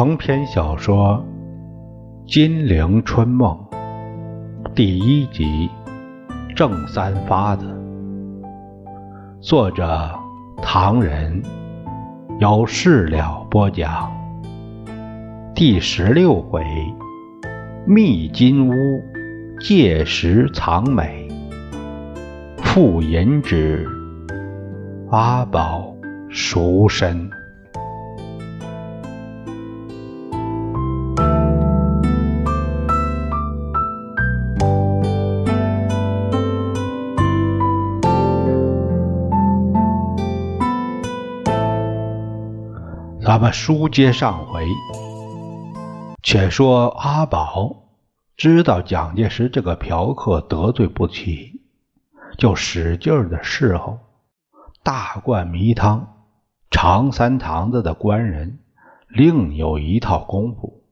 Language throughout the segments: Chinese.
长篇小说《金陵春梦》第一集正三发子，作者唐人，由事了播讲。第十六回，密金屋借石藏美，复银纸阿宝赎身。书接上回，且说阿宝知道蒋介石这个嫖客得罪不起，就使劲的侍候，大灌迷汤。长三堂子的官人另有一套功夫，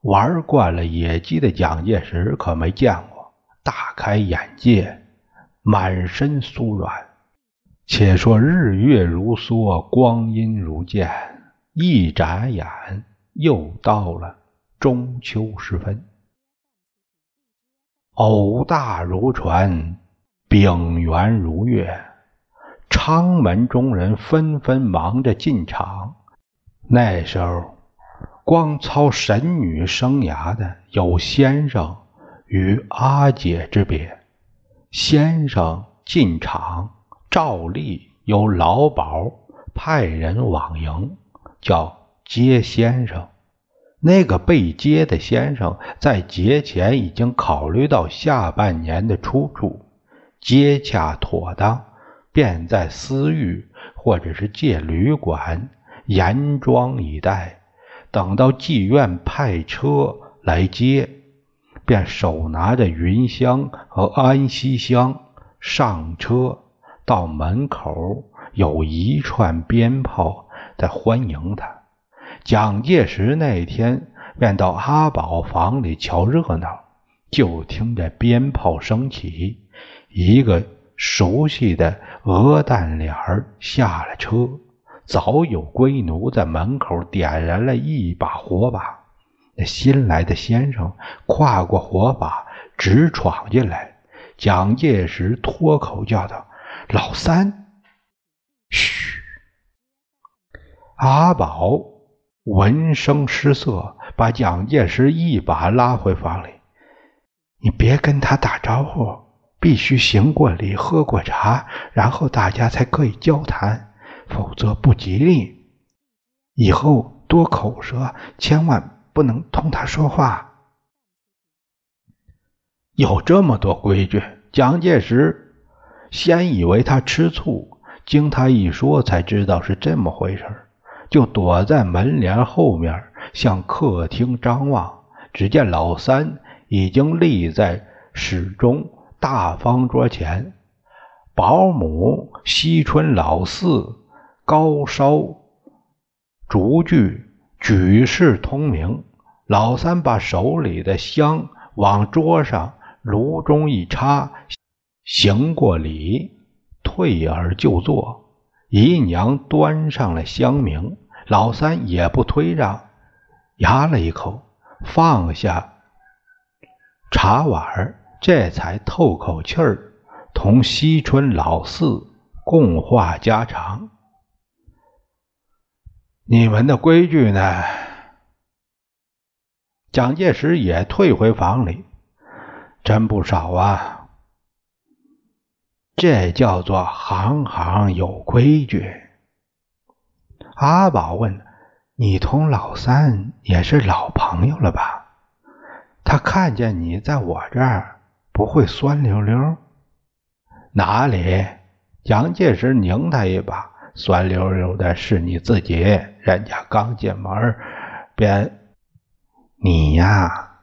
玩惯了野鸡的蒋介石可没见过，大开眼界，满身酥软。且说日月如梭，光阴如箭。一眨眼，又到了中秋时分。偶大如船，丙圆如月，昌门中人纷纷忙着进场。那时候，光操神女生涯的有先生与阿姐之别。先生进场，照例由老鸨派人往迎。叫接先生，那个被接的先生在节前已经考虑到下半年的出处，接洽妥当，便在私寓或者是借旅馆严装以待。等到妓院派车来接，便手拿着云香和安息香上车，到门口有一串鞭炮。在欢迎他。蒋介石那天便到阿宝房里瞧热闹，就听见鞭炮声起，一个熟悉的鹅蛋脸儿下了车，早有龟奴在门口点燃了一把火把。那新来的先生跨过火把，直闯进来。蒋介石脱口叫道：“老三，嘘。”阿宝闻声失色，把蒋介石一把拉回房里：“你别跟他打招呼，必须行过礼、喝过茶，然后大家才可以交谈，否则不吉利。以后多口舌，千万不能同他说话。有这么多规矩。”蒋介石先以为他吃醋，经他一说，才知道是这么回事就躲在门帘后面，向客厅张望。只见老三已经立在始中大方桌前，保姆惜春老四高烧烛具，举世通明。老三把手里的香往桌上炉中一插，行过礼，退而就坐。姨娘端上了香茗。老三也不推让，压了一口，放下茶碗，这才透口气儿，同惜春老四共话家常。你们的规矩呢？蒋介石也退回房里，真不少啊。这叫做行行有规矩。阿宝问：“你同老三也是老朋友了吧？他看见你在我这儿，不会酸溜溜？哪里？”蒋介石拧他一把：“酸溜溜的是你自己，人家刚进门便……你呀，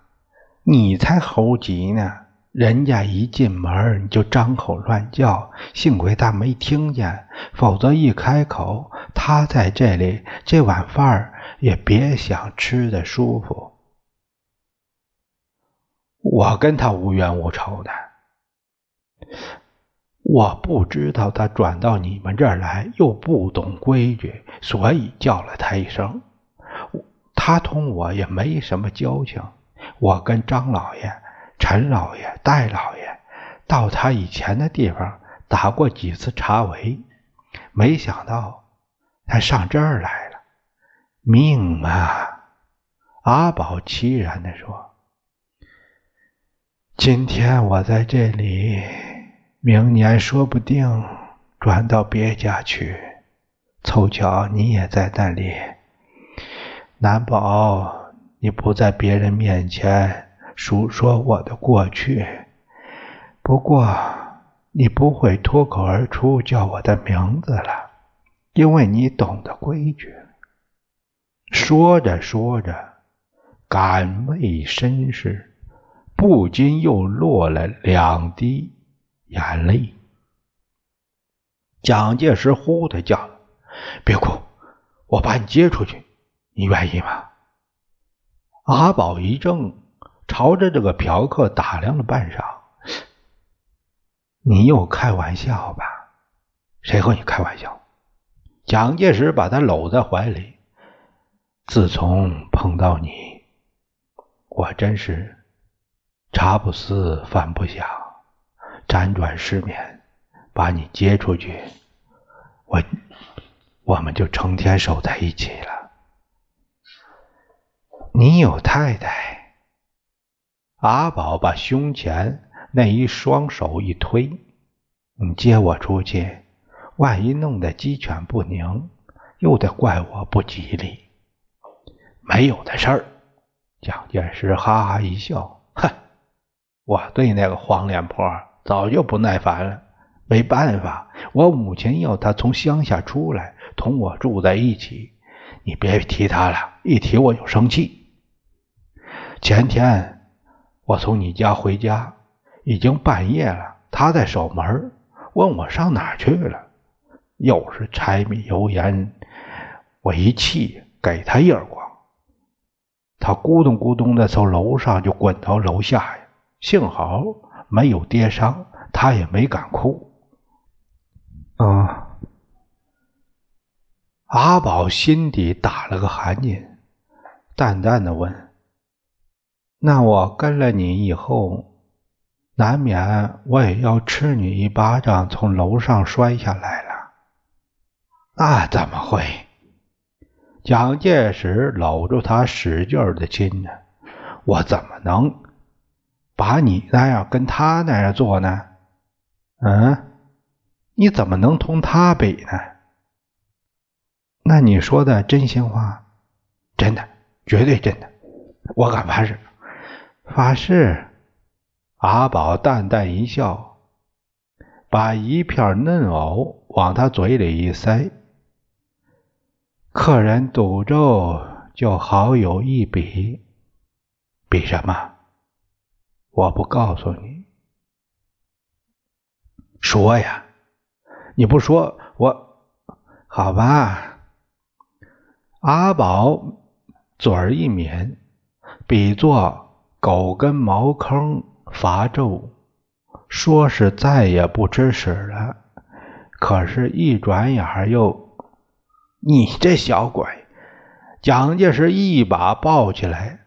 你才猴急呢！”人家一进门你就张口乱叫，幸亏他没听见，否则一开口，他在这里这碗饭也别想吃的舒服。我跟他无冤无仇的，我不知道他转到你们这儿来，又不懂规矩，所以叫了他一声。他同我也没什么交情。我跟张老爷、陈老爷、戴老爷到他以前的地方打过几次茶围，没想到他上这儿来了。命嘛！阿宝凄然地说：“今天我在这里，明年说不定转到别家去。凑巧你也在那里，难保你不在别人面前述说我的过去。不过你不会脱口而出叫我的名字了，因为你懂得规矩。”说着说着。感为身世，不禁又落了两滴眼泪。蒋介石呼的叫：“别哭，我把你接出去，你愿意吗？”阿宝一怔，朝着这个嫖客打量了半晌：“你又开玩笑吧？谁和你开玩笑？”蒋介石把他搂在怀里：“自从碰到你。”我真是茶不思饭不想，辗转失眠，把你接出去，我我们就成天守在一起了。你有太太？阿宝把胸前那一双手一推，你接我出去，万一弄得鸡犬不宁，又得怪我不吉利。没有的事儿。蒋介石哈哈一笑，哼，我对那个黄脸婆早就不耐烦了。没办法，我母亲要她从乡下出来，同我住在一起。你别提她了，一提我就生气。前天我从你家回家，已经半夜了，他在守门，问我上哪儿去了，又是柴米油盐，我一气给他一耳光。他咕咚咕咚的从楼上就滚到楼下呀，幸好没有跌伤，他也没敢哭。啊！阿宝心底打了个寒噤，淡淡的问：“那我跟了你以后，难免我也要吃你一巴掌，从楼上摔下来了？那怎么会？”蒋介石搂住他，使劲的亲呢。我怎么能把你那样跟他那样做呢？嗯，你怎么能同他比呢？那你说的真心话，真的，绝对真的，我敢发誓。发誓。阿宝淡淡一笑，把一片嫩藕往他嘴里一塞。客人赌咒就好有一比，比什么？我不告诉你。说呀，你不说我好吧？阿宝嘴儿一抿，比作狗跟茅坑伐咒，说是再也不吃屎了。可是，一转眼又。你这小鬼！蒋介石一把抱起来，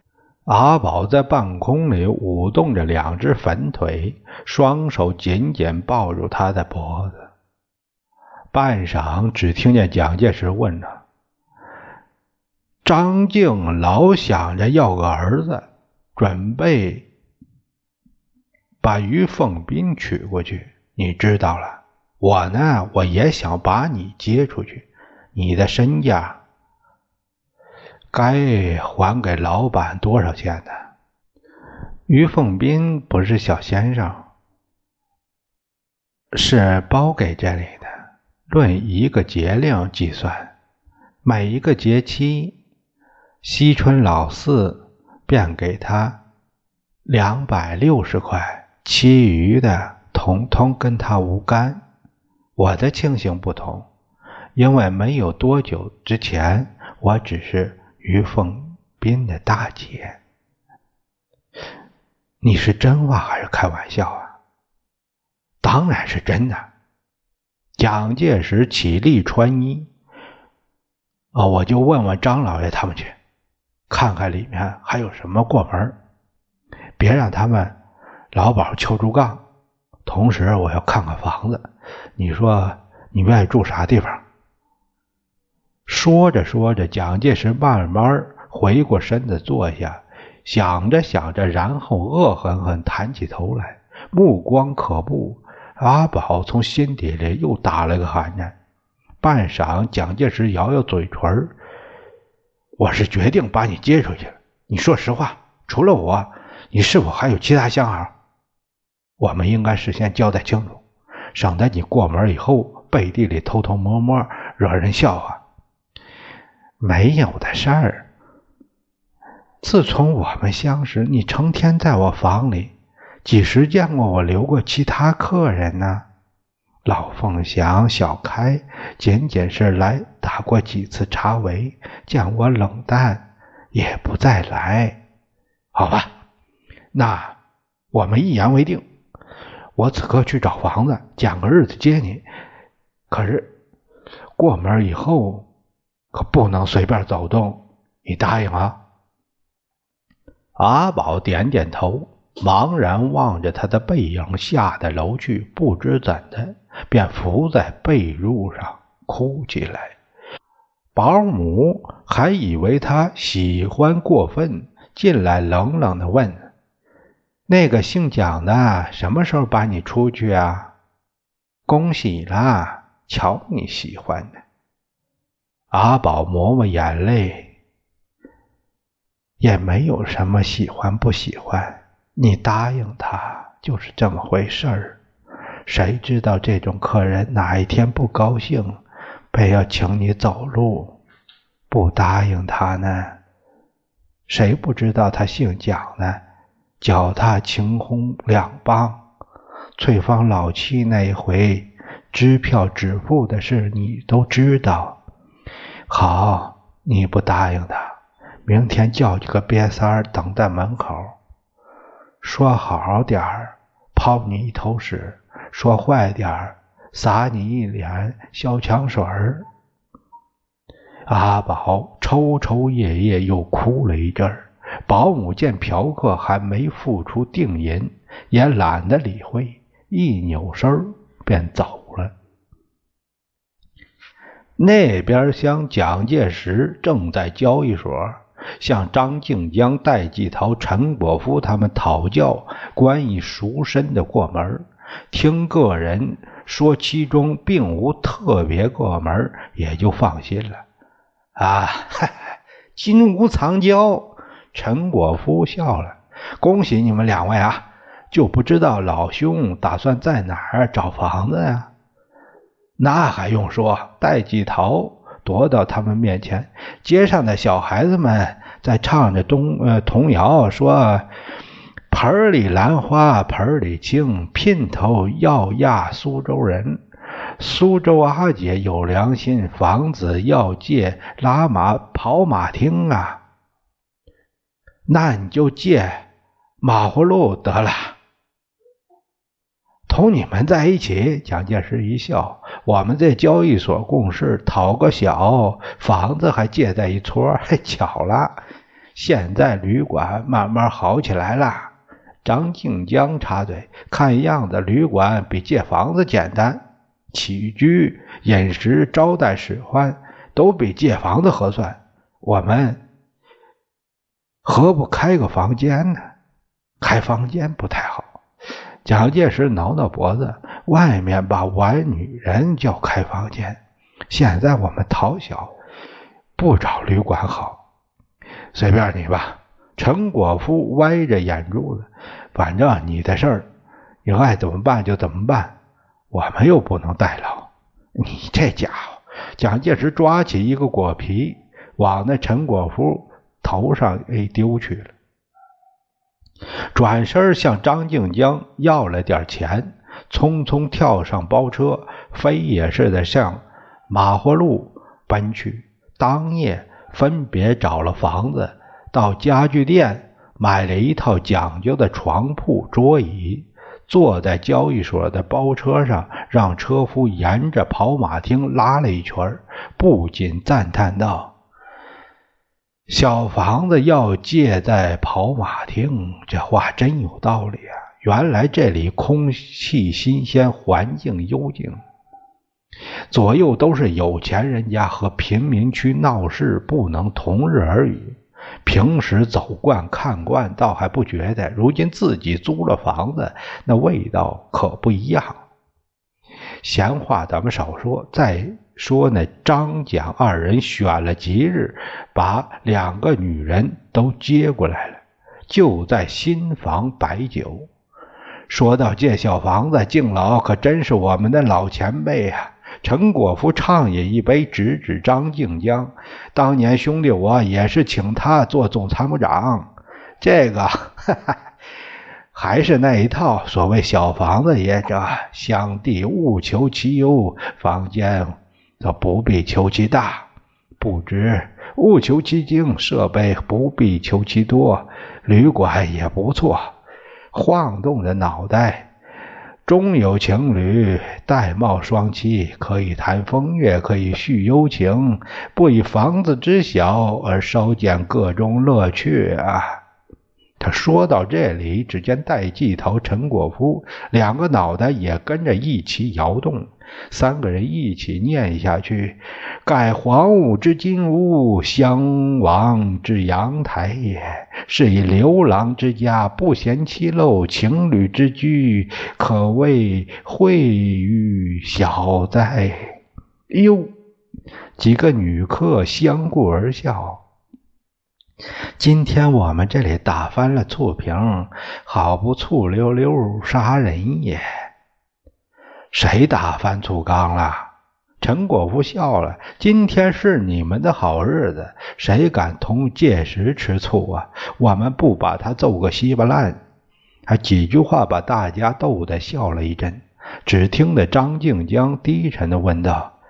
阿宝在半空里舞动着两只粉腿，双手紧紧抱住他的脖子。半晌，只听见蒋介石问着：“张静老想着要个儿子，准备把于凤斌娶过去，你知道了？我呢，我也想把你接出去。”你的身价该还给老板多少钱呢？于凤斌不是小先生，是包给这里的。论一个节令计算，每一个节期，西春老四便给他两百六十块，其余的统统跟他无干。我的情形不同。因为没有多久之前，我只是于凤斌的大姐。你是真话还是开玩笑啊？当然是真的。蒋介石起立穿衣。哦，我就问问张老爷他们去，看看里面还有什么过门，别让他们老鸨敲竹杠。同时，我要看看房子。你说你愿意住啥地方？说着说着，蒋介石慢慢回过身子坐下，想着想着，然后恶狠狠抬起头来，目光可怖。阿宝从心底里又打了个寒战。半晌，蒋介石咬咬嘴唇我是决定把你接出去了。你说实话，除了我，你是否还有其他相好？我们应该事先交代清楚，省得你过门以后背地里偷偷摸摸，惹人笑话。没有的事儿。自从我们相识，你成天在我房里，几时见过我留过其他客人呢？老凤祥、小开仅仅是来打过几次茶围，见我冷淡，也不再来。好吧，那我们一言为定。我此刻去找房子，拣个日子接你。可是过门以后，可不能随便走动，你答应啊？阿宝点点头。茫然望着他的背影下的楼去，不知怎的，便伏在被褥上哭起来。保姆还以为他喜欢过分，进来冷冷的问：“那个姓蒋的什么时候把你出去啊？”“恭喜啦！瞧你喜欢的。”阿宝抹抹眼泪，也没有什么喜欢不喜欢。你答应他就是这么回事儿，谁知道这种客人哪一天不高兴，非要请你走路，不答应他呢？谁不知道他姓蒋呢？脚踏晴空两帮，翠芳老七那一回支票止付的事你都知道。好，你不答应他，明天叫几个瘪三儿等在门口。说好点儿，抛你一头屎；说坏点儿，撒你一脸消枪水儿。阿宝抽抽噎噎，又哭了一阵儿。保姆见嫖客还没付出定银，也懒得理会，一扭身便走了。那边厢，蒋介石正在交易所。向张静江、戴季陶、陈果夫他们讨教关于赎身的过门，听个人说其中并无特别过门，也就放心了。啊，金屋藏娇。陈果夫笑了，恭喜你们两位啊！就不知道老兄打算在哪儿找房子呀？那还用说，戴季陶。踱到他们面前，街上的小孩子们在唱着东呃童谣，说：“盆里兰花盆里青，姘头要压苏州人。苏州阿姐有良心，房子要借拉马跑马厅啊。那你就借马葫芦得了。”同你们在一起，蒋介石一笑。我们在交易所共事，讨个小房子还借在一撮，巧了。现在旅馆慢慢好起来了。张静江插嘴：“看样子旅馆比借房子简单，起居、饮食、招待使唤都比借房子合算。我们何不开个房间呢？开房间不太好。”蒋介石挠挠脖子，外面把玩女人叫开房间，现在我们讨小，不找旅馆好，随便你吧。陈果夫歪着眼珠子，反正你的事儿，你爱怎么办就怎么办，我们又不能代劳。你这家伙，蒋介石抓起一个果皮，往那陈果夫头上一丢去了。转身向张静江要了点钱，匆匆跳上包车，飞也似的向马活路奔去。当夜分别找了房子，到家具店买了一套讲究的床铺、桌椅，坐在交易所的包车上，让车夫沿着跑马厅拉了一圈，不禁赞叹道：“小房子要借在跑马厅，这话真有道理啊！原来这里空气新鲜，环境幽静，左右都是有钱人家和贫民区闹市不能同日而语。平时走惯看惯，倒还不觉得；如今自己租了房子，那味道可不一样。闲话咱们少说，再说那张蒋二人选了吉日，把两个女人都接过来了，就在新房摆酒。说到这小房子，敬老可真是我们的老前辈啊！陈果夫畅饮一杯，指指张静江：“当年兄弟我也是请他做总参谋长，这个。”哈哈。还是那一套，所谓小房子也这乡地勿求其优，房间则不必求其大；布置勿求其精，设备不必求其多。旅馆也不错，晃动着脑袋，终有情侣戴帽双栖，可以谈风月，可以叙幽情，不以房子之小而稍见各中乐趣啊！他说到这里，只见戴季陶、陈果夫两个脑袋也跟着一起摇动，三个人一起念下去：“盖黄屋之金屋，襄王之阳台也。是以刘郎之家，不嫌其陋；情侣之居，可谓惠于小哉。”哟，几个女客相顾而笑。今天我们这里打翻了醋瓶，好不醋溜溜杀人也。谁打翻醋缸了？陈果夫笑了。今天是你们的好日子，谁敢同届时吃醋啊？我们不把他揍个稀巴烂。他几句话把大家逗得笑了一阵。只听得张静江低沉的问道：“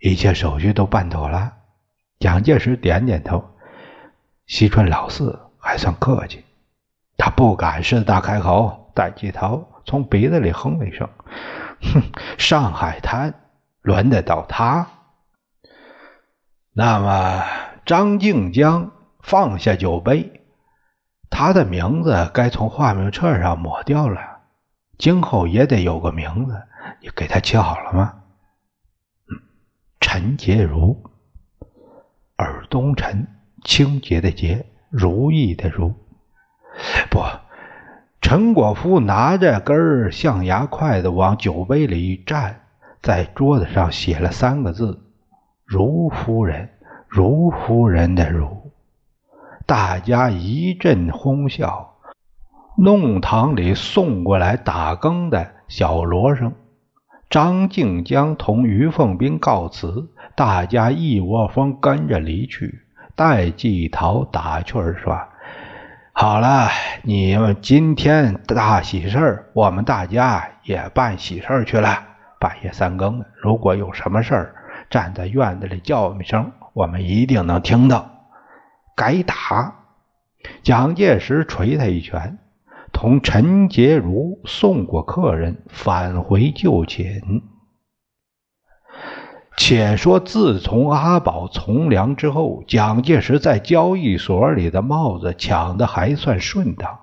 一切手续都办妥了？”蒋介石点点头，西川老四还算客气，他不敢是大开口。戴季陶从鼻子里哼了一声：“哼，上海滩轮得到他？”那么张静江放下酒杯，他的名字该从化名册上抹掉了，今后也得有个名字。你给他起好了吗？陈洁如。尔东陈，清洁的洁，如意的如。不，陈果夫拿着根象牙筷子往酒杯里一蘸，在桌子上写了三个字：“如夫人，如夫人的如。”大家一阵哄笑。弄堂里送过来打更的小罗声。张静江同于凤斌告辞。大家一窝蜂跟着离去。戴季陶打趣儿说：“好了，你们今天大喜事儿，我们大家也办喜事儿去了。半夜三更，如果有什么事儿，站在院子里叫一声，我们一定能听到。该打！”蒋介石捶他一拳，同陈洁如送过客人，返回就寝。且说，自从阿宝从良之后，蒋介石在交易所里的帽子抢得还算顺当。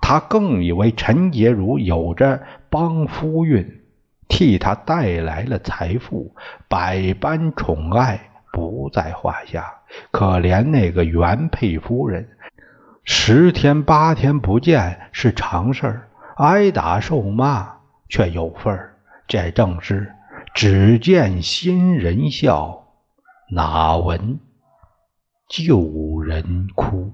他更以为陈洁如有着帮夫运，替他带来了财富，百般宠爱不在话下。可怜那个原配夫人，十天八天不见是常事挨打受骂却有份儿。这正是。只见新人笑，哪闻旧人哭。